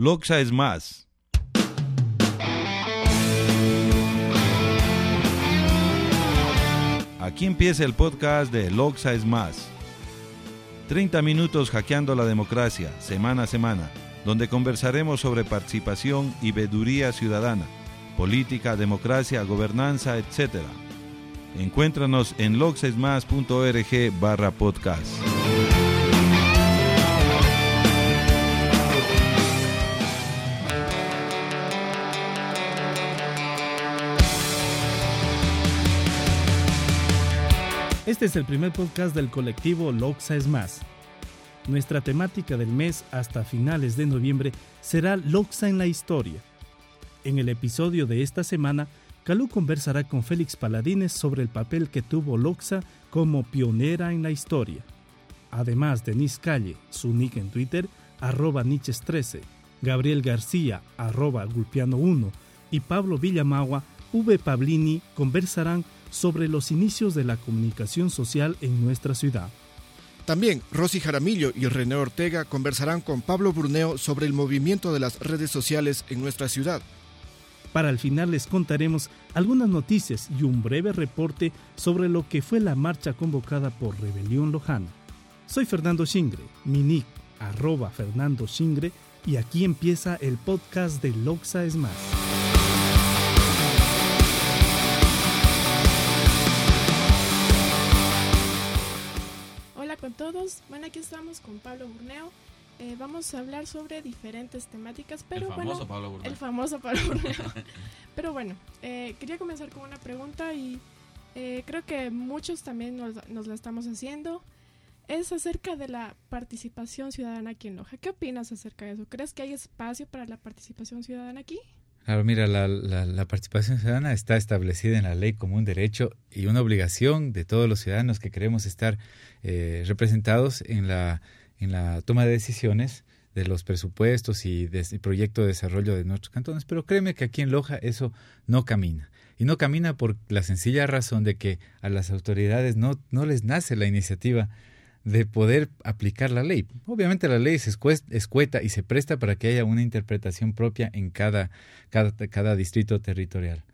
Loxa es más. Aquí empieza el podcast de Loxa es más. 30 minutos hackeando la democracia, semana a semana, donde conversaremos sobre participación y veeduría ciudadana, política, democracia, gobernanza, etc. Encuéntranos en loxesmas.org barra podcast. Este es el primer podcast del colectivo Loxa es Más. Nuestra temática del mes hasta finales de noviembre será Loxa en la historia. En el episodio de esta semana, Calú conversará con Félix Paladines sobre el papel que tuvo Loxa como pionera en la historia. Además, Denise Calle, su nick en Twitter, arroba Niches13, Gabriel García, arroba Gulpiano1 y Pablo Villamagua, V. Pablini conversarán sobre los inicios de la comunicación social en nuestra ciudad. También Rosy Jaramillo y René Ortega conversarán con Pablo Bruneo sobre el movimiento de las redes sociales en nuestra ciudad. Para el final les contaremos algunas noticias y un breve reporte sobre lo que fue la marcha convocada por Rebelión Lojana. Soy Fernando Shingre, mi nick arroba Fernando Shingre y aquí empieza el podcast de Loxa es más. Todos, bueno aquí estamos con Pablo Burneo. Eh, vamos a hablar sobre diferentes temáticas, pero el famoso bueno, Pablo Burneo. el famoso Pablo Burneo. pero bueno, eh, quería comenzar con una pregunta y eh, creo que muchos también nos, nos la estamos haciendo. Es acerca de la participación ciudadana aquí en Loja. ¿Qué opinas acerca de eso? ¿Crees que hay espacio para la participación ciudadana aquí? Claro, mira, la, la, la, participación ciudadana está establecida en la ley como un derecho y una obligación de todos los ciudadanos que queremos estar eh, representados en la, en la toma de decisiones de los presupuestos y del de, proyecto de desarrollo de nuestros cantones. Pero créeme que aquí en Loja eso no camina. Y no camina por la sencilla razón de que a las autoridades no, no les nace la iniciativa de poder aplicar la ley. Obviamente la ley es escueta y se presta para que haya una interpretación propia en cada, cada, cada distrito territorial.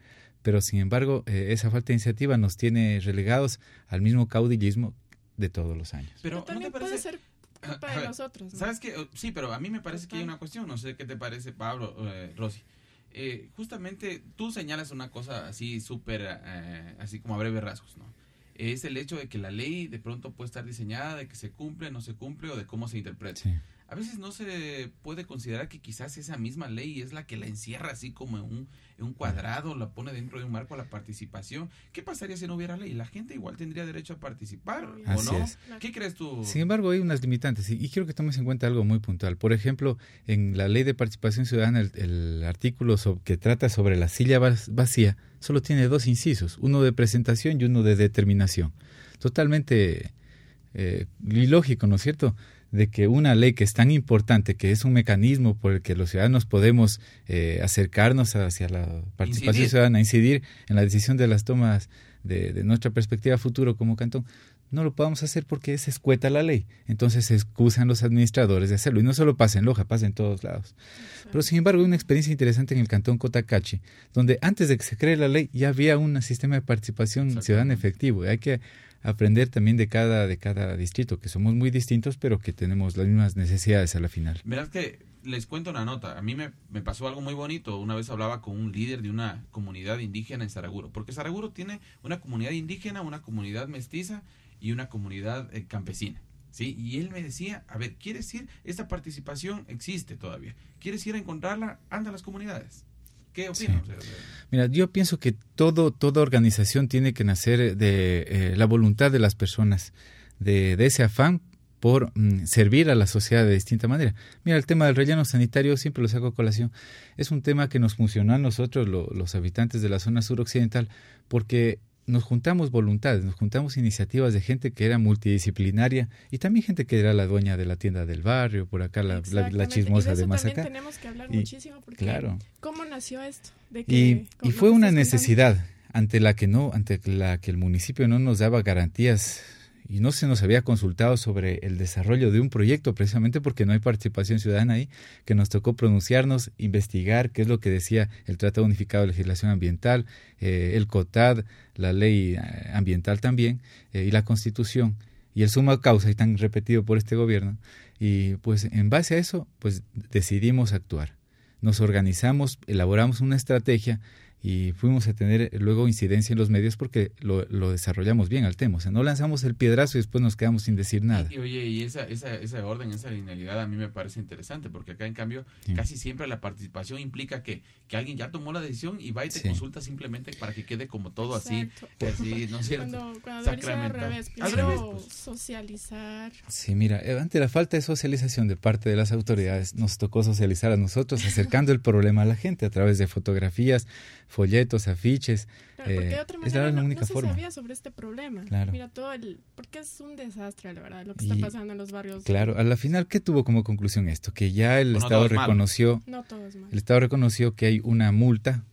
Pero sin embargo, eh, esa falta de iniciativa nos tiene relegados al mismo caudillismo de todos los años. Pero, pero también ¿no puede ser culpa de nosotros. ¿no? ¿Sabes qué? Sí, pero a mí me parece que hay una cuestión, no sé qué te parece, Pablo, eh, Rosy. Eh, justamente tú señalas una cosa así súper, eh, así como a breves rasgos, ¿no? Es el hecho de que la ley de pronto puede estar diseñada, de que se cumple, no se cumple o de cómo se interpreta. Sí. A veces no se puede considerar que quizás esa misma ley es la que la encierra así como en un, en un cuadrado, la pone dentro de un marco a la participación. ¿Qué pasaría si no hubiera ley? La gente igual tendría derecho a participar, ¿o Así no? es. ¿Qué crees tú? Sin embargo, hay unas limitantes y, y, quiero que tomes en cuenta algo muy puntual. Por ejemplo, en la ley de participación ciudadana, el, el artículo sobre, que trata sobre la silla vacía solo tiene dos incisos, uno de presentación y uno de determinación totalmente eh, ilógico, ¿no es cierto? de que una ley que es tan importante, que es un mecanismo por el que los ciudadanos podemos eh, acercarnos hacia la participación Incidir. ciudadana, incidir en la decisión de las tomas de, de, nuestra perspectiva futuro como cantón, no lo podamos hacer porque se escueta la ley. Entonces se excusan los administradores de hacerlo. Y no solo pasa en Loja, pasa en todos lados. Pero sin embargo hay una experiencia interesante en el cantón Cotacachi, donde antes de que se cree la ley ya había un sistema de participación ciudadana efectivo. Y hay que aprender también de cada, de cada distrito, que somos muy distintos, pero que tenemos las mismas necesidades a la final. Verás que les cuento una nota. A mí me, me, pasó algo muy bonito. Una vez hablaba con un líder de una comunidad indígena en Saraguro, porque Saraguro tiene una comunidad indígena, una comunidad mestiza y una comunidad eh, campesina. ¿sí? Y él me decía, a ver, ¿quieres ir? Esta participación existe todavía. ¿Quieres ir a encontrarla? Anda a las comunidades. ¿Qué opinas? Sí. Mira, yo pienso que todo, toda organización tiene que nacer de eh, la voluntad de las personas, de, de ese afán por mm, servir a la sociedad de distinta manera. Mira, el tema del relleno sanitario, siempre lo saco a colación, es un tema que nos funcionó a nosotros, lo, los habitantes de la zona suroccidental, porque nos juntamos voluntades, nos juntamos iniciativas de gente que era multidisciplinaria y también gente que era la dueña de la tienda del barrio, por acá la, la, la chismosa y de, de más también acá. tenemos que hablar Y- muchísimo porque claro. ¿cómo nació esto? De que, Y, y fue una necesidad ante la que no, ante la que el municipio no nos daba garantías y no se nos había consultado sobre el desarrollo de un proyecto, precisamente porque no hay participación ciudadana ahí, que nos tocó pronunciarnos, investigar qué es lo que decía el Tratado Unificado de Legislación Ambiental, eh, el COTAD, la ley eh, ambiental también, y la Constitución, y el suma causa, y tan repetido por este gobierno. Y pues en base a eso, pues decidimos actuar. Nos organizamos, elaboramos una estrategia y fuimos a tener luego incidencia en los medios porque lo, lo, desarrollamos bien al tema. O sea, no lanzamos el piedrazo y después nos quedamos sin decir nada. Y, oye, y esa, esa, esa orden, esa linealidad a mí me parece interesante porque acá en cambio casi siempre la participación implica que, que alguien ya tomó la decisión y va y te consulta simplemente para que quede como todo así, así, ¿no es cierto? Cuando, cuando al revés, al revés pues. socializar. Sí, mira, eh, ante la falta de socialización de parte de las autoridades, nos tocó socializar a nosotros acercando el problema a la gente a través de fotografías, folletos, afiches. Claro, porque de otra manera no, no, se sabía sobre este problema. Claro. Mira, todo el... Porque es un desastre, la verdad, lo que está pasando en los barrios. Claro, a la final, ¿qué tuvo como conclusión esto? Que ya el Estado reconoció... No todo es malo. El Estado reconoció que hay una multa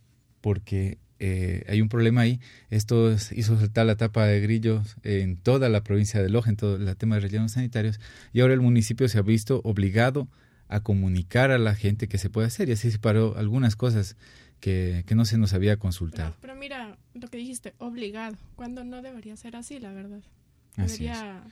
porque eh, hay un problema ahí. Esto hizo saltar la tapa de grillos en toda la provincia de Loja, en todo el tema de rellenos sanitarios. Y ahora el municipio se ha visto obligado a comunicar a la gente que se puede hacer y así se paró algunas cosas que, no se nos había consultado. Pero, mira, lo que dijiste, obligado, cuando no debería ser así, la verdad. Debería...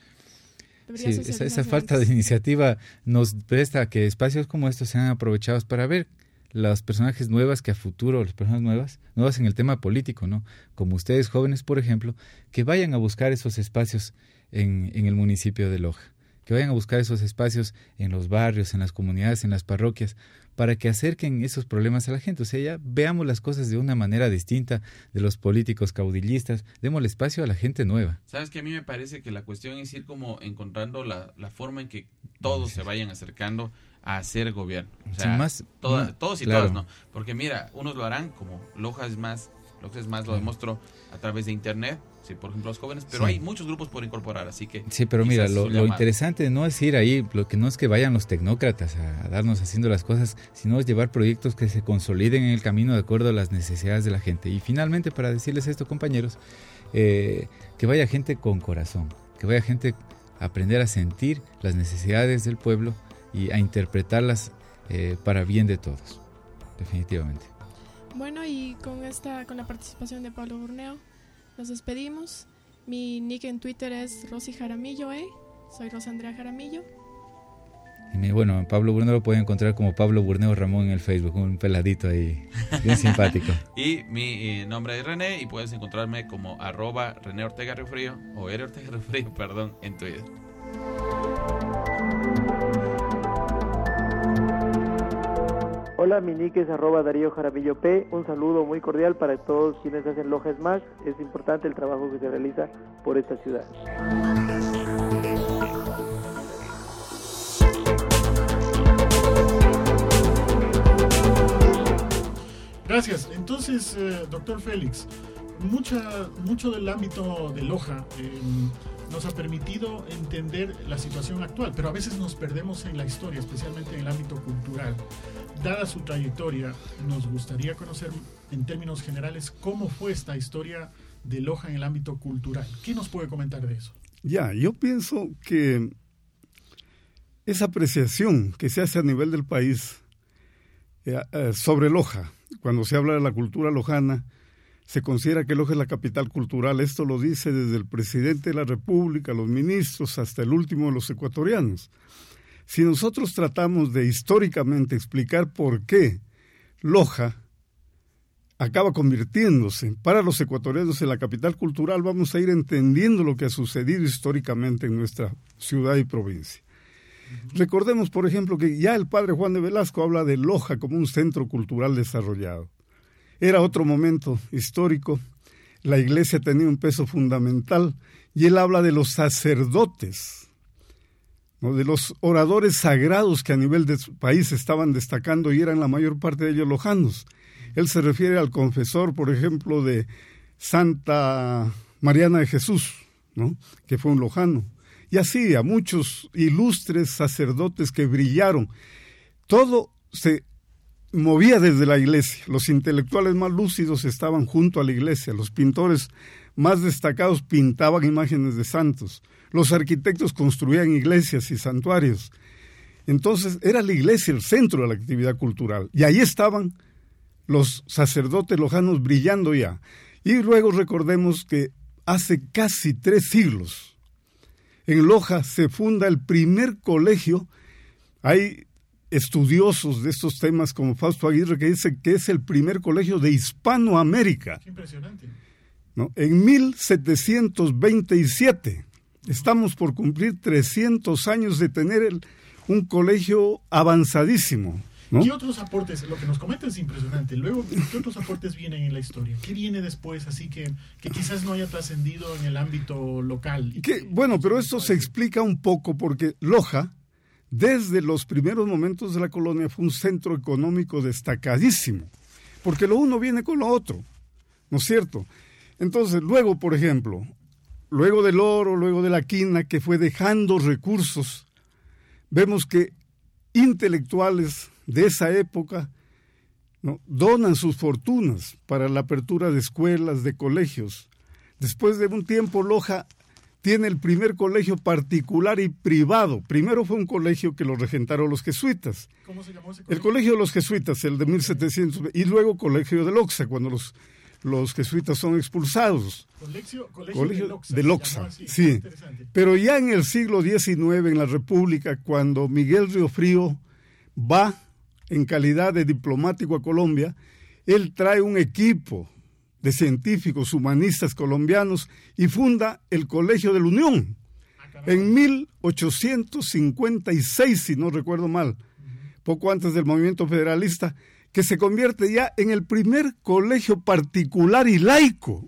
sí, esa, esa falta de iniciativa nos presta que espacios como estos sean aprovechados para ver las personajes nuevas que a futuro, las personas nuevas, nuevas en el tema político, ¿no? Como ustedes jóvenes, por ejemplo, que vayan a buscar esos espacios en, en el municipio de Loja, que vayan a buscar esos espacios en los barrios, en las comunidades, en las parroquias, para que acerquen esos problemas a la gente. O sea, ya veamos las cosas de una manera distinta de los políticos caudillistas, demos el espacio a la gente nueva. Sabes que a mí me parece que la cuestión es ir como encontrando la, la forma en que todos se vayan acercando a hacer gobierno. O sea, más, todos y todas, ¿no? Porque mira, unos lo harán como Lojas más, Lojas más lo demostró a través de internet, por ejemplo, los jóvenes, pero hay muchos grupos por incorporar, así que... Sí, pero mira, lo, interesante no es ir ahí, lo que no es que vayan los tecnócratas a, darnos haciendo las cosas, sino es llevar proyectos que se consoliden en el camino de acuerdo a las necesidades de la gente. Y finalmente, para decirles esto, compañeros, eh, que vaya gente con corazón, que vaya gente a aprender a sentir las necesidades del pueblo y a interpretarlas eh, para bien de todos, definitivamente. Bueno, y con esta, con la participación de Pablo Burneo, nos despedimos. Mi nick en Twitter es Rosy Jaramillo, ¿eh? Soy Rosandrea Jaramillo. Y bueno, Pablo Burneo lo pueden encontrar como Pablo Burneo Ramón en el Facebook, un peladito ahí, bien simpático. y mi eh, nombre es René y puedes encontrarme como arroba René Ortega Refrío o R Ortega Refrío, perdón, en Twitter. Hola, mi nick es arroba Darío Jaramillo P. Un saludo muy cordial para todos quienes hacen Lojas Más. Es importante el trabajo que se realiza por esta ciudad. Gracias. Entonces, eh, doctor Félix, mucha, mucho del ámbito de Loja eh, nos ha permitido entender la situación actual, pero a veces nos perdemos en la historia, especialmente en el ámbito cultural. Dada su trayectoria, nos gustaría conocer en términos generales cómo fue esta historia de Loja en el ámbito cultural. ¿Qué nos puede comentar de eso? Ya, yo pienso que esa apreciación que se hace a nivel del país eh, eh, sobre Loja, cuando se habla de la cultura lojana, se considera que Loja es la capital cultural. Esto lo dice desde el presidente de la República, los ministros, hasta el último de los ecuatorianos. Si nosotros tratamos de históricamente explicar por qué Loja acaba convirtiéndose para los ecuatorianos en la capital cultural, vamos a ir entendiendo lo que ha sucedido históricamente en nuestra ciudad y provincia. Recordemos, por ejemplo, que ya el padre Juan de Velasco habla de Loja como un centro cultural desarrollado. Era otro momento histórico, la iglesia tenía un peso fundamental y él habla de los sacerdotes de los oradores sagrados que a nivel de su país estaban destacando y eran la mayor parte de ellos lojanos. Él se refiere al confesor, por ejemplo, de Santa Mariana de Jesús, que fue un lojano. Y así a muchos ilustres sacerdotes que brillaron. Todo se movía desde la iglesia. Los intelectuales más lúcidos estaban junto a la iglesia, los pintores más destacados pintaban imágenes de santos. Los arquitectos construían iglesias y santuarios. Entonces era la iglesia el centro de la actividad cultural. Y ahí estaban los sacerdotes lojanos brillando ya. Y luego recordemos que hace casi tres siglos, en Loja se funda el primer colegio. Hay estudiosos de estos temas como Fausto Aguirre que dice que es el primer colegio de Hispanoamérica. impresionante. ¿no? En 1727 estamos por cumplir 300 años de tener el, un colegio avanzadísimo. ¿no? ¿Qué otros aportes? Lo que nos comenta es impresionante. Luego, ¿qué otros aportes vienen en la historia? ¿Qué viene después? Así que, que quizás no haya trascendido en el ámbito local. Que, bueno, pero esto se explica un poco porque Loja, desde los primeros momentos de la colonia, fue un centro económico destacadísimo. Porque lo uno viene con lo otro, ¿no es cierto? Entonces, luego, por ejemplo, luego del oro, luego de la quina, que fue dejando recursos, vemos que intelectuales de esa época donan sus fortunas para la apertura de escuelas, de colegios. Después de un tiempo, Loja tiene el primer colegio particular y privado. Primero fue un colegio que lo regentaron los jesuitas. ¿Cómo se llamó ese colegio? El colegio de los jesuitas, el de 1700, y luego colegio de Loxa, cuando los, los jesuitas son expulsados. Colegio, colegio, colegio de Loxa, así, sí. Pero ya en el siglo XIX, en la República, cuando Miguel Riofrío va en calidad de diplomático a Colombia, él trae un equipo de científicos humanistas colombianos y funda el Colegio de la Unión en 1856, si no recuerdo mal, poco antes del movimiento federalista, que se convierte ya en el primer colegio particular y laico,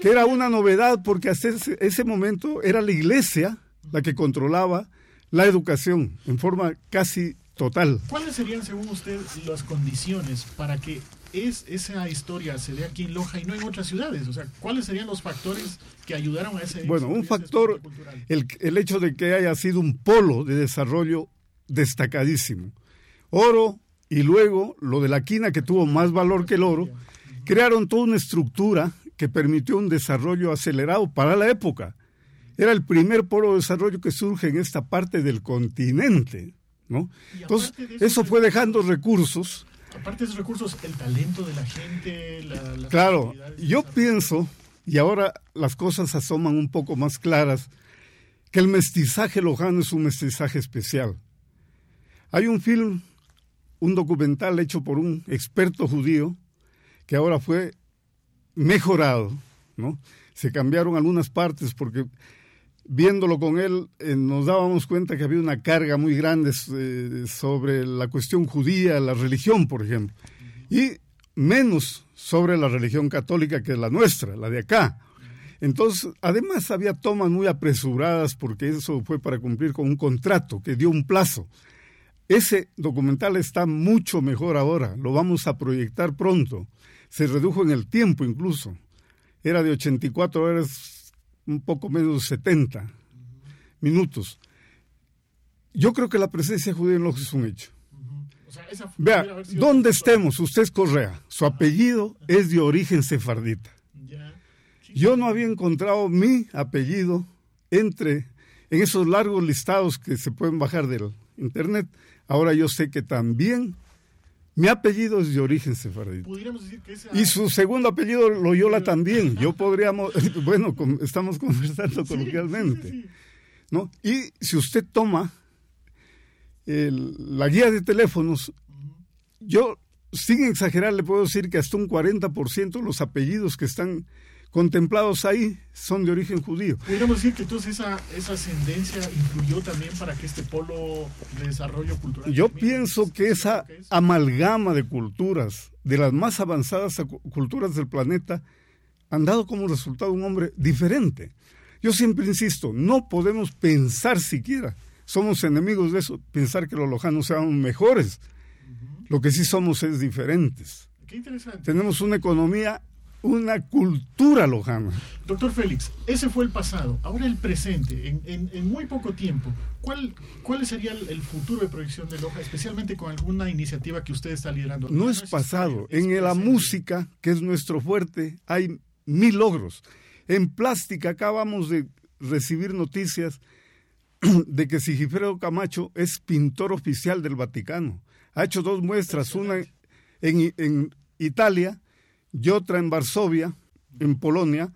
que era una novedad porque hasta ese, ese momento era la iglesia la que controlaba la educación en forma casi total. ¿Cuáles serían, según usted, las condiciones para que es, esa historia se dé aquí en Loja y no en otras ciudades? O sea, ¿cuáles serían los factores que ayudaron a ese Bueno, un factor, el, el hecho de que haya sido un polo de desarrollo destacadísimo. Oro y luego lo de la quina que tuvo más valor que el oro, crearon toda una estructura que permitió un desarrollo acelerado para la época. Era el primer polo de desarrollo que surge en esta parte del continente. ¿no? Entonces, eso fue dejando recursos. Aparte de esos recursos, el talento de la gente, la, las Claro, yo pienso, y ahora las cosas asoman un poco más claras, que el mestizaje lojano es un mestizaje especial. Hay un film, un documental hecho por un experto judío, que ahora fue mejorado, ¿no? Se cambiaron algunas partes porque viéndolo con él, eh, nos dábamos cuenta que había una carga muy grande eh, sobre la cuestión judía, la religión, por ejemplo, y menos sobre la religión católica que la nuestra, la de acá. Entonces, además había tomas muy apresuradas porque eso fue para cumplir con un contrato que dio un plazo. Ese documental está mucho mejor ahora, lo vamos a proyectar pronto. Se redujo en el tiempo incluso. Era de 84 horas un poco menos de 70 minutos. Yo creo que la presencia judía en Loja es un hecho. O sea, esa Vea, donde estemos, usted es Correa, su apellido es de origen sefardita. Yo no había encontrado mi apellido entre, en esos largos listados que se pueden bajar del internet. Ahora yo sé que también mi apellido es de origen sefardita. Decir que esa... Y su segundo apellido, Loyola, también. Yo podríamos, bueno, estamos conversando coloquialmente. Sí, sí, sí. ¿no? Y si usted toma el, la guía de teléfonos, yo, sin exagerar, le puedo decir que hasta un 40% de los apellidos que están contemplados ahí son de origen judío. Podríamos decir que entonces esa, esa ascendencia influyó también para que este polo de desarrollo cultural. Yo pienso que esa que es? amalgama de culturas, de las más avanzadas culturas del planeta, han dado como resultado un hombre diferente. Yo siempre insisto, no podemos pensar siquiera, somos enemigos de eso, pensar que los lojanos sean mejores. Uh -huh. Lo que sí somos es diferentes. Qué interesante. Tenemos una economía una cultura lojana. Doctor Félix, ese fue el pasado. Ahora el presente, en, en, en muy poco tiempo. ¿Cuál, ¿Cuál sería el, el, futuro de proyección de Loja, especialmente con alguna iniciativa que usted está liderando? No, no es pasado. Es en presente. la música, que es nuestro fuerte, hay mil logros. En plástica acabamos de recibir noticias de que Sigifredo Camacho es pintor oficial del Vaticano. Ha hecho dos muestras, una en, en Italia y otra en Varsovia, en Polonia,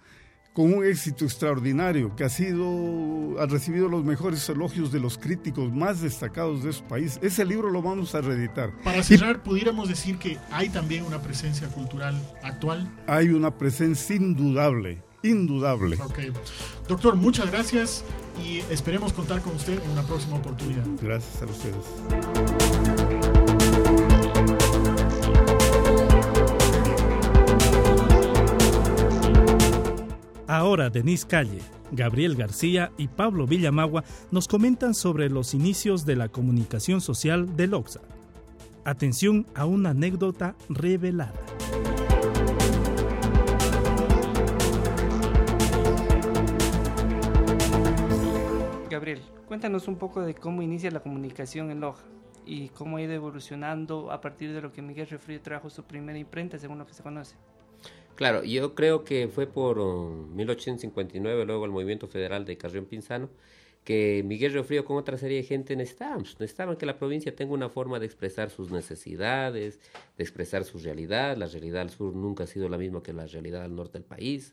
con un éxito extraordinario que ha sido ha recibido los mejores elogios de los críticos más destacados de su país. Ese libro lo vamos a reeditar. Para cerrar, pudiéramos decir que hay también una presencia cultural actual. Hay una presencia indudable, indudable. Okay. Doctor, muchas gracias y esperemos contar con usted en una próxima oportunidad. Gracias a ustedes. Ahora Denise Calle, Gabriel García y Pablo Villamagua nos comentan sobre los inicios de la comunicación social del OXA. Atención a una anécdota revelada. Gabriel, cuéntanos un poco de cómo inicia la comunicación en Loja y cómo ha ido evolucionando a partir de lo que Miguel Refrío trajo su primera imprenta, según lo que se conoce. Claro, yo creo que fue por 1859, luego el movimiento federal de Carrión Pinzano, que Miguel Río Frío con otra serie de gente necesitaban. Necesitaban que la provincia tenga una forma de expresar sus necesidades, de expresar su realidad. La realidad al sur nunca ha sido la misma que la realidad al norte del país.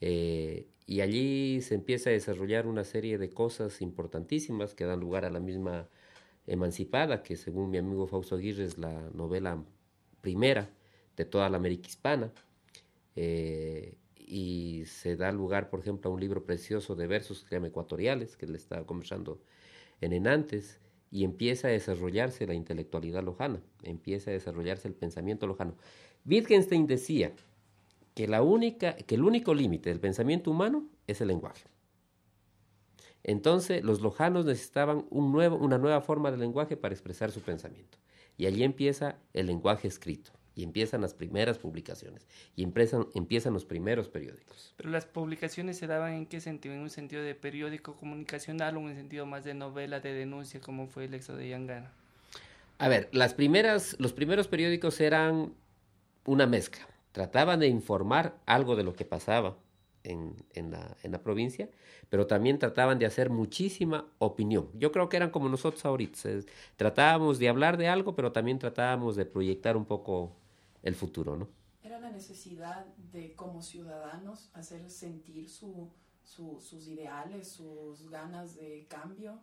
Eh, y allí se empieza a desarrollar una serie de cosas importantísimas que dan lugar a la misma Emancipada, que según mi amigo Fausto Aguirre es la novela primera de toda la América hispana. Eh, y se da lugar, por ejemplo, a un libro precioso de versos que se Ecuatoriales, que le estaba conversando en Enantes, y empieza a desarrollarse la intelectualidad lojana, empieza a desarrollarse el pensamiento lojano. Wittgenstein decía que, la única, que el único límite del pensamiento humano es el lenguaje. Entonces, los lojanos necesitaban un nuevo, una nueva forma de lenguaje para expresar su pensamiento. Y allí empieza el lenguaje escrito y empiezan las primeras publicaciones y empiezan, empiezan los primeros periódicos. Pero las publicaciones se daban en qué sentido? ¿En un sentido de periódico comunicacional o en un sentido más de novela, de denuncia, como fue el éxodo de Yangana? A ver, las primeras, los primeros periódicos eran una mezcla. Trataban de informar algo de lo que pasaba en, en, la, en la provincia, pero también trataban de hacer muchísima opinión. Yo creo que eran como nosotros ahorita. Tratábamos de hablar de algo, pero también tratábamos de proyectar un poco el futuro, ¿no? Era la necesidad de como ciudadanos hacer sentir su, sus ideales, sus ganas de cambio.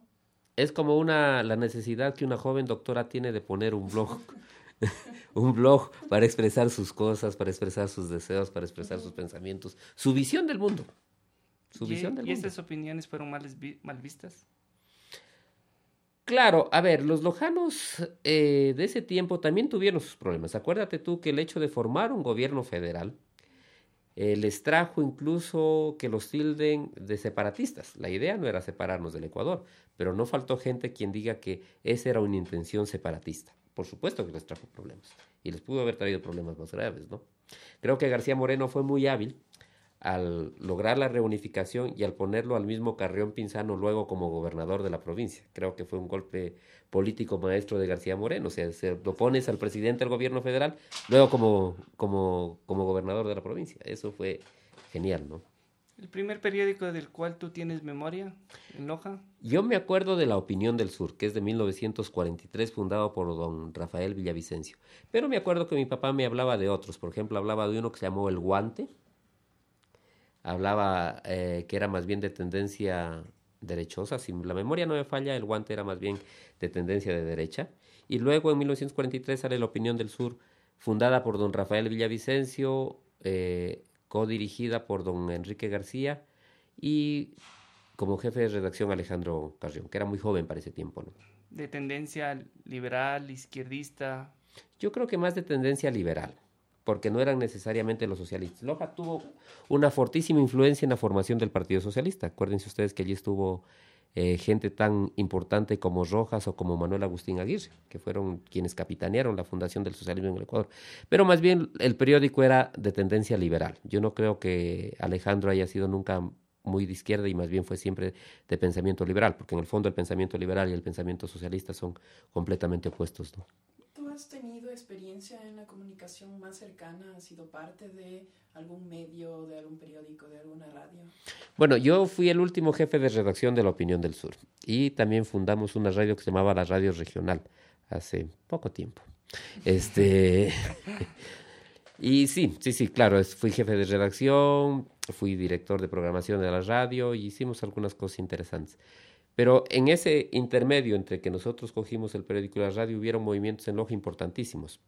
Es como una la necesidad que una joven doctora tiene de poner un blog, un blog para expresar sus cosas, para expresar sus deseos, para expresar sus pensamientos, su visión del mundo. Su visión del ¿Y estas opiniones fueron mal, mal vistas? Claro, a ver, los lojanos eh, de ese tiempo también tuvieron sus problemas. Acuérdate tú que el hecho de formar un gobierno federal eh, les trajo incluso que los tilden de separatistas. La idea no era separarnos del Ecuador, pero no faltó gente quien diga que esa era una intención separatista. Por supuesto que les trajo problemas y les pudo haber traído problemas más graves, ¿no? Creo que García Moreno fue muy hábil al lograr la reunificación y al ponerlo al mismo Carrión Pinzano luego como gobernador de la provincia. Creo que fue un golpe político maestro de García Moreno. O sea, se lo pones al presidente del gobierno federal, luego como, como, como gobernador de la provincia. Eso fue genial, ¿no? ¿El primer periódico del cual tú tienes memoria en Loja? Yo me acuerdo de La Opinión del Sur, que es de 1943, fundado por don Rafael Villavicencio. Pero me acuerdo que mi papá me hablaba de otros. Por ejemplo, hablaba de uno que se llamó El Guante, hablaba eh, que era más bien de tendencia derechosa, si la memoria no me falla, el guante era más bien de tendencia de derecha. Y luego en 1943 sale La Opinión del Sur, fundada por don Rafael Villavicencio, eh, codirigida por don Enrique García y como jefe de redacción Alejandro Carrión, que era muy joven para ese tiempo. ¿no? ¿De tendencia liberal, izquierdista? Yo creo que más de tendencia liberal porque no eran necesariamente los socialistas. Loja tuvo una fortísima influencia en la formación del Partido Socialista. Acuérdense ustedes que allí estuvo eh, gente tan importante como Rojas o como Manuel Agustín Aguirre, que fueron quienes capitanearon la fundación del socialismo en el Ecuador. Pero más bien el periódico era de tendencia liberal. Yo no creo que Alejandro haya sido nunca muy de izquierda y más bien fue siempre de pensamiento liberal, porque en el fondo el pensamiento liberal y el pensamiento socialista son completamente opuestos. ¿no? Has tenido experiencia en la comunicación más cercana? ¿Has sido parte de algún medio, de algún periódico, de alguna radio? Bueno, yo fui el último jefe de redacción de La Opinión del Sur y también fundamos una radio que se llamaba la Radio Regional hace poco tiempo. Este. y sí, sí, sí, claro, fui jefe de redacción, fui director de programación de la radio y hicimos algunas cosas interesantes. Pero en ese intermedio entre que nosotros cogimos el periódico y la radio, hubieron movimientos en Loja importantísimos.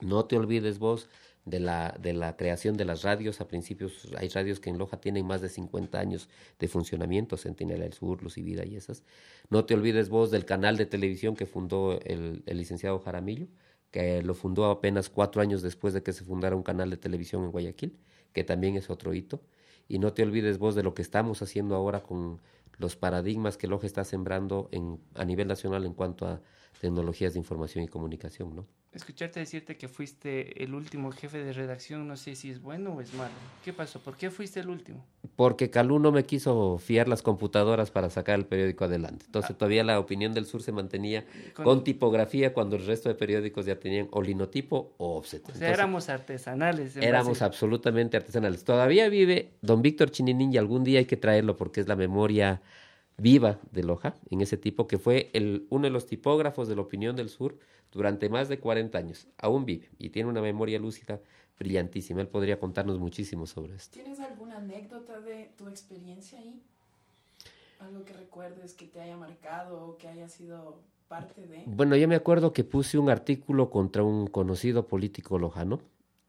No te olvides vos de la, de la creación de las radios. A principios hay radios que en Loja tienen más de 50 años de funcionamiento, Centinela del Sur, Luz y Vida y esas. No te olvides vos del canal de televisión que fundó el, el licenciado Jaramillo, que lo fundó apenas cuatro años después de que se fundara un canal de televisión en Guayaquil, que también es otro hito. Y no te olvides vos de lo que estamos haciendo ahora con los paradigmas que Loja está sembrando en, a nivel nacional en cuanto a tecnologías de información y comunicación, ¿no? Escucharte decirte que fuiste el último jefe de redacción, no sé si es bueno o es malo. ¿Qué pasó? ¿Por qué fuiste el último? Porque Calú no me quiso fiar las computadoras para sacar el periódico adelante. Entonces ah. todavía la opinión del sur se mantenía con, tipografía cuando el resto de periódicos ya tenían o linotipo o offset. O sea, éramos artesanales. Éramos absolutamente artesanales. Todavía vive don Víctor Chininín y algún día hay que traerlo porque es la memoria viva de Loja, en ese tipo, que fue el, uno de los tipógrafos de la opinión del sur durante más de 40 años. Aún vive y tiene una memoria lúcida brillantísima. Él podría contarnos muchísimo sobre esto. ¿Tienes alguna anécdota de tu experiencia ahí? Algo que recuerdes que te haya marcado o que haya sido parte de... Bueno, yo me acuerdo que puse un artículo contra un conocido político lojano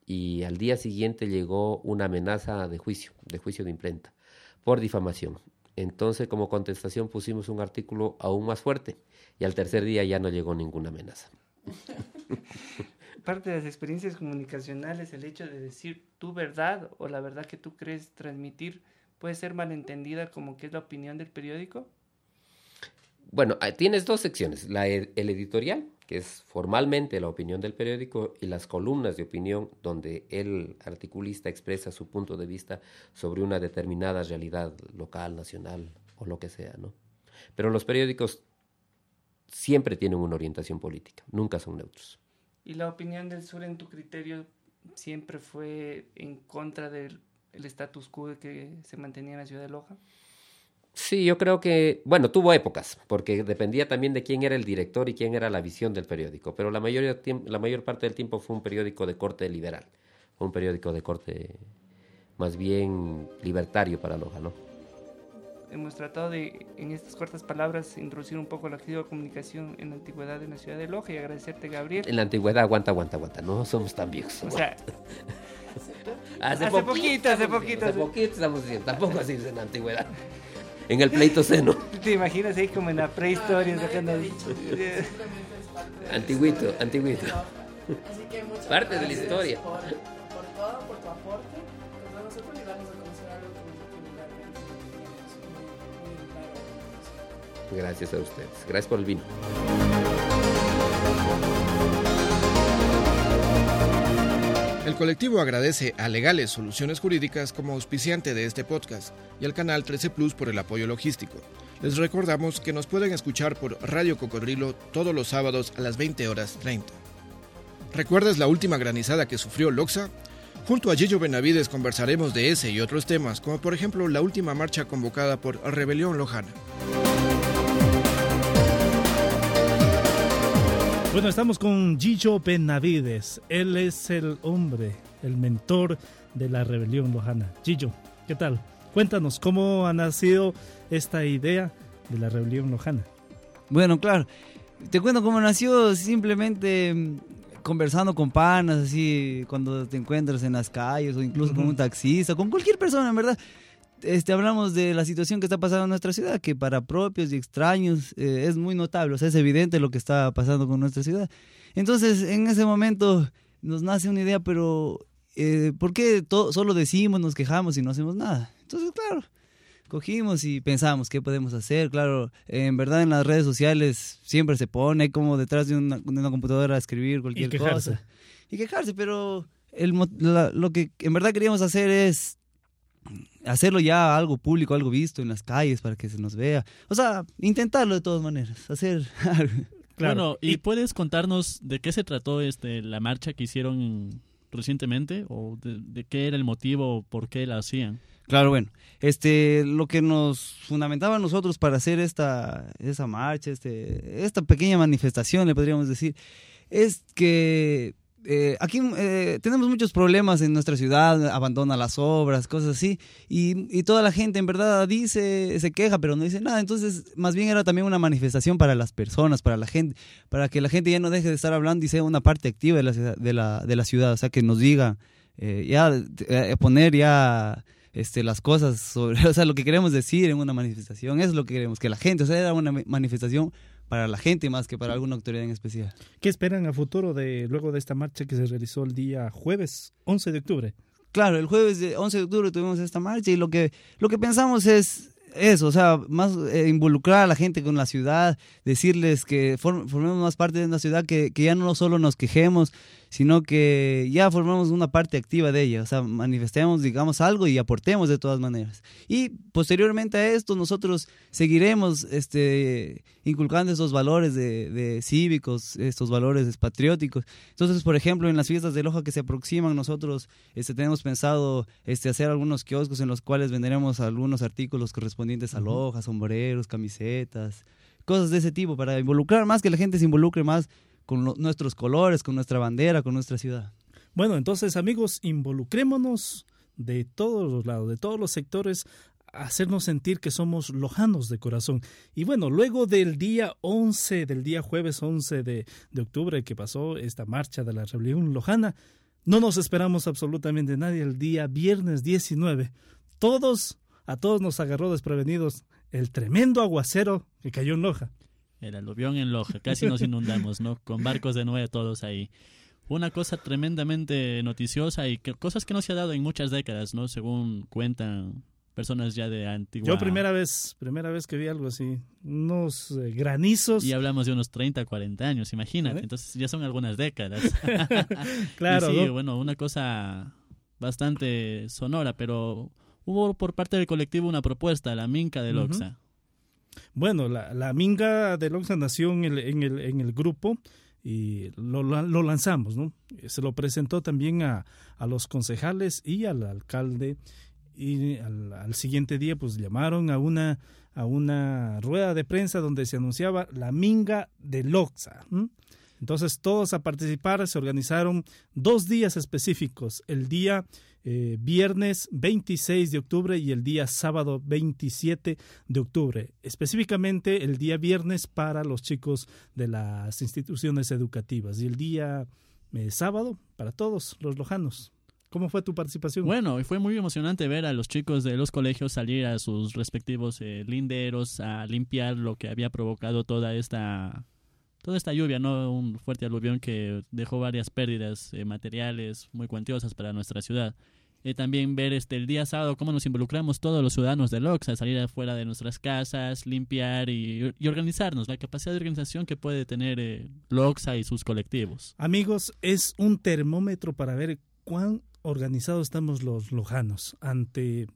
y al día siguiente llegó una amenaza de juicio, de juicio de imprenta, por difamación. Entonces, como contestación, pusimos un artículo aún más fuerte y al tercer día ya no llegó ninguna amenaza. Parte de las experiencias comunicacionales, el hecho de decir tu verdad o la verdad que tú crees transmitir puede ser malentendida como que es la opinión del periódico. Bueno, ah, tienes dos secciones, la, el editorial que es formalmente la opinión del periódico, y las columnas de opinión donde el articulista expresa su punto de vista sobre una determinada realidad local, nacional o lo que sea, ¿no? Pero los periódicos siempre tienen una orientación política, nunca son neutros. ¿Y la opinión del sur en tu criterio siempre fue en contra del status quo que se mantenía en la ciudad de Loja? Sí, yo creo que, bueno, tuvo épocas, porque dependía también de quién era el director y quién era la visión del periódico, pero la mayor, la mayor parte del tiempo fue un periódico de corte liberal, fue un periódico de corte más bien libertario para Loja, ¿no? Hemos tratado de, en estas cortas palabras, introducir un poco la activa comunicación en la antigüedad en la ciudad de Loja y agradecerte, Gabriel. En la antigüedad, aguanta, aguanta, aguanta, no somos tan viejos. O sea, hace, poquito, hace poquito. Hace poquito estamos diciendo, tampoco así en la antigüedad en el pleitoceno. ¿Te imaginas ahí como en la prehistoria sacando... antiguito, antiguito. Así que muchas Parte de la historia. Por, por todo, por tu aporte. Pues a nosotros ayudarnos a conocer algo que, que Gracias a ustedes. Gracias por el vino. El colectivo agradece a Legales Soluciones Jurídicas como auspiciante de este podcast y al canal 13 Plus por el apoyo logístico. Les recordamos que nos pueden escuchar por Radio Cocodrilo todos los sábados a las 20 horas 30. ¿Recuerdas la última granizada que sufrió Loxa? Junto a Gillo Benavides conversaremos de ese y otros temas, como por ejemplo la última marcha convocada por Rebelión Lojana. Bueno, estamos con Gillo Benavides. Él es el hombre, el mentor de la rebelión lojana. Gillo, ¿qué tal? Cuéntanos cómo ha nacido esta idea de la rebelión lojana. Bueno, claro. Te cuento cómo nació simplemente mm, conversando con panas, así, cuando te encuentras en las calles o incluso con un taxista, con cualquier persona, en verdad este, hablamos de la situación que está pasando en nuestra ciudad, que para propios y extraños eh, es muy notable, o sea, es evidente lo que está pasando con nuestra ciudad. Entonces, en ese momento nos nace una idea, pero eh, ¿por qué solo decimos, nos quejamos y no hacemos nada? Entonces, claro, cogimos y pensamos qué podemos hacer. Claro, en verdad en las redes sociales siempre se pone como detrás de una, computadora a escribir cualquier cosa. Y quejarse, pero el, lo que en verdad queríamos hacer es hacerlo ya algo público, algo visto en las calles para que se nos vea. O sea, intentarlo de todas maneras, hacer Bueno, ¿y, puedes contarnos de qué se trató este la marcha que hicieron recientemente o de, qué era el motivo, por qué la hacían? Claro, bueno, este, lo que nos fundamentaba a nosotros para hacer esta, esa marcha, este, esta pequeña manifestación, le podríamos decir, es que eh, aquí eh, tenemos muchos problemas en nuestra ciudad, abandona las obras, cosas así, y, toda la gente en verdad dice, se queja, pero no dice nada. Entonces, más bien era también una manifestación para las personas, para la gente, para que la gente ya no deje de estar hablando y sea una parte activa de la, de la, de la ciudad, o sea, que nos diga, eh, ya poner ya este, las cosas sobre, o sea, lo que queremos decir en una manifestación, es lo que queremos, que la gente, o sea, era una manifestación para la gente más que para alguna autoridad en especial. ¿Qué esperan a futuro de luego de esta marcha que se realizó el día jueves 11 de octubre? Claro, el jueves de 11 de octubre tuvimos esta marcha y lo que lo que pensamos es eso, o sea, más eh, involucrar a la gente con la ciudad, decirles que formemos más parte de una ciudad, que, que ya no solo nos quejemos, sino que ya formamos una parte activa de ella, o sea, manifestemos, digamos, algo y aportemos de todas maneras. Y posteriormente a esto, nosotros seguiremos este, inculcando esos valores de, cívicos, estos valores patrióticos. Entonces, por ejemplo, en las fiestas de Loja que se aproximan, nosotros este, tenemos pensado este, hacer algunos kioscos en los cuales venderemos algunos artículos correspondientes a Loja, sombreros, camisetas, cosas de ese tipo, para involucrar más, que la gente se involucre más con nuestros colores, con nuestra bandera, con nuestra ciudad. Bueno, entonces amigos, involucrémonos de todos los lados, de todos los sectores, hacernos sentir que somos lojanos de corazón. Y bueno, luego del día 11, del día jueves 11 de, de octubre que pasó esta marcha de la rebelión lojana, no nos esperamos absolutamente nadie el día viernes 19. Todos, a todos nos agarró desprevenidos el tremendo aguacero que cayó en Loja. El aluvión en Loja, casi nos inundamos, ¿no? Con barcos de nueve todos ahí. Una cosa tremendamente noticiosa y que, cosas que no se ha dado en muchas décadas, ¿no? Según cuentan personas ya de antigua. Yo primera vez, primera vez que vi algo así, unos eh, granizos. Y hablamos de unos 30, 40 años, imagínate. Entonces ya son algunas décadas. claro. sí, bueno, una cosa bastante sonora, pero hubo por parte del colectivo una propuesta, la Minca de Loxa. Bueno, la, la Minga de Loxa nació en el, en el, en el grupo y lo, lo, lanzamos, ¿no? Se lo presentó también a, a los concejales y al alcalde y al, siguiente día pues llamaron a una, a una rueda de prensa donde se anunciaba la Minga de Loxa. Entonces todos a participar se organizaron dos días específicos, el día eh, viernes 26 de octubre y el día sábado 27 de octubre. Específicamente el día viernes para los chicos de las instituciones educativas y el día eh, sábado para todos los lojanos. ¿Cómo fue tu participación? Bueno, fue muy emocionante ver a los chicos de los colegios salir a sus respectivos eh, linderos a limpiar lo que había provocado toda esta toda esta lluvia, ¿no? Un fuerte aluvión que dejó varias pérdidas eh, materiales muy cuantiosas para nuestra ciudad. Y también ver este el día sábado cómo nos involucramos todos los ciudadanos de Loxa, salir afuera de nuestras casas, limpiar y, organizarnos, la capacidad de organización que puede tener eh, Loxa y sus colectivos. Amigos, es un termómetro para ver cuán organizados estamos los lojanos ante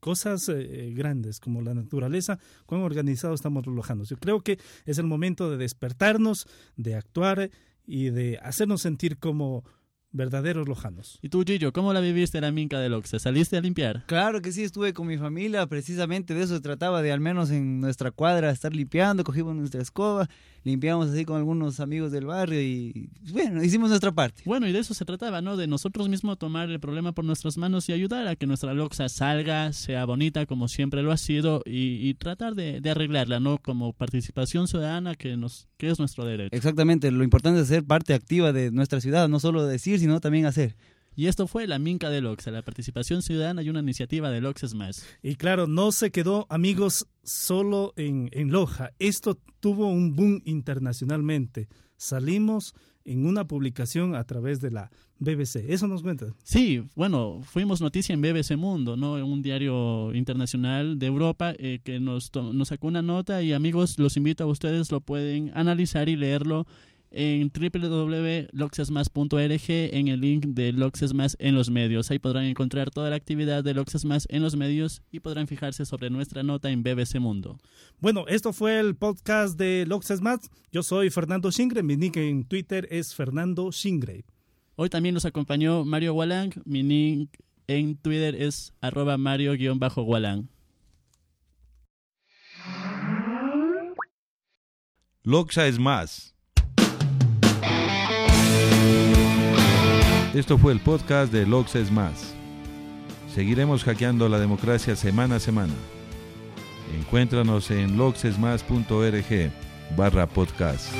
cosas eh, grandes como la naturaleza, cuán organizados estamos los lojanos. Yo creo que es el momento de despertarnos, de actuar y de hacernos sentir como verdaderos lojanos. ¿Y tú, Gillo, cómo la viviste en la minca de Loxa? ¿Saliste a limpiar? Claro que sí, estuve con mi familia, precisamente de eso se trataba, de al menos en nuestra cuadra estar limpiando, cogimos nuestra escoba, limpiamos así con algunos amigos del barrio y bueno, hicimos nuestra parte. Bueno, y de eso se trataba, ¿no? De nosotros mismos tomar el problema por nuestras manos y ayudar a que nuestra Loxa salga, sea bonita como siempre lo ha sido y, tratar de, de, arreglarla, ¿no? Como participación ciudadana que, nos, que es nuestro derecho. Exactamente, lo importante es ser parte activa de nuestra ciudad, no solo decir, sino también hacer. Y esto fue la Minca de Loxa, la participación ciudadana y una iniciativa de Lox más. Y claro, no se quedó, amigos, solo en, en Loja. Esto tuvo un boom internacionalmente. Salimos en una publicación a través de la BBC. ¿Eso nos cuenta? Sí, bueno, fuimos noticia en BBC Mundo, ¿no? Un diario internacional de Europa eh, que nos, nos sacó una nota y amigos, los invito a ustedes, lo pueden analizar y leerlo en www.loxesmas.org en el link de Loxesmas en los medios. Ahí podrán encontrar toda la actividad de Loxesmas en los medios y podrán fijarse sobre nuestra nota en BBC Mundo. Bueno, esto fue el podcast de Loxesmas. Yo soy Fernando Shingre, mi nick en Twitter es Fernando Shingre. Hoy también nos acompañó Mario Walang, mi nick en Twitter es arroba mario-walang. Loxa es más. Esto fue el podcast de Loxa es más. Seguiremos hackeando la democracia semana a semana. Encuéntranos en loxesmas.org barra podcast.